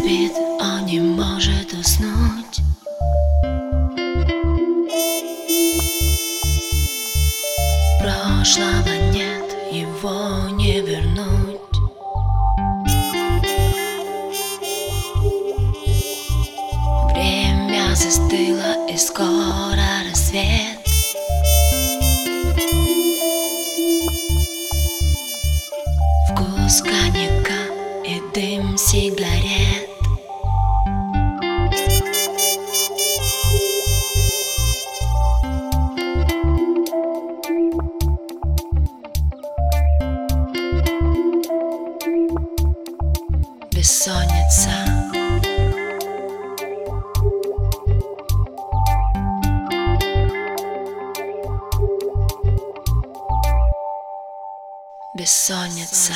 спит, он не может уснуть. Прошлого нет, его не вернуть. Время застыло и скоро рассвет. Вкус коньяка и дым сигарет. бессонница.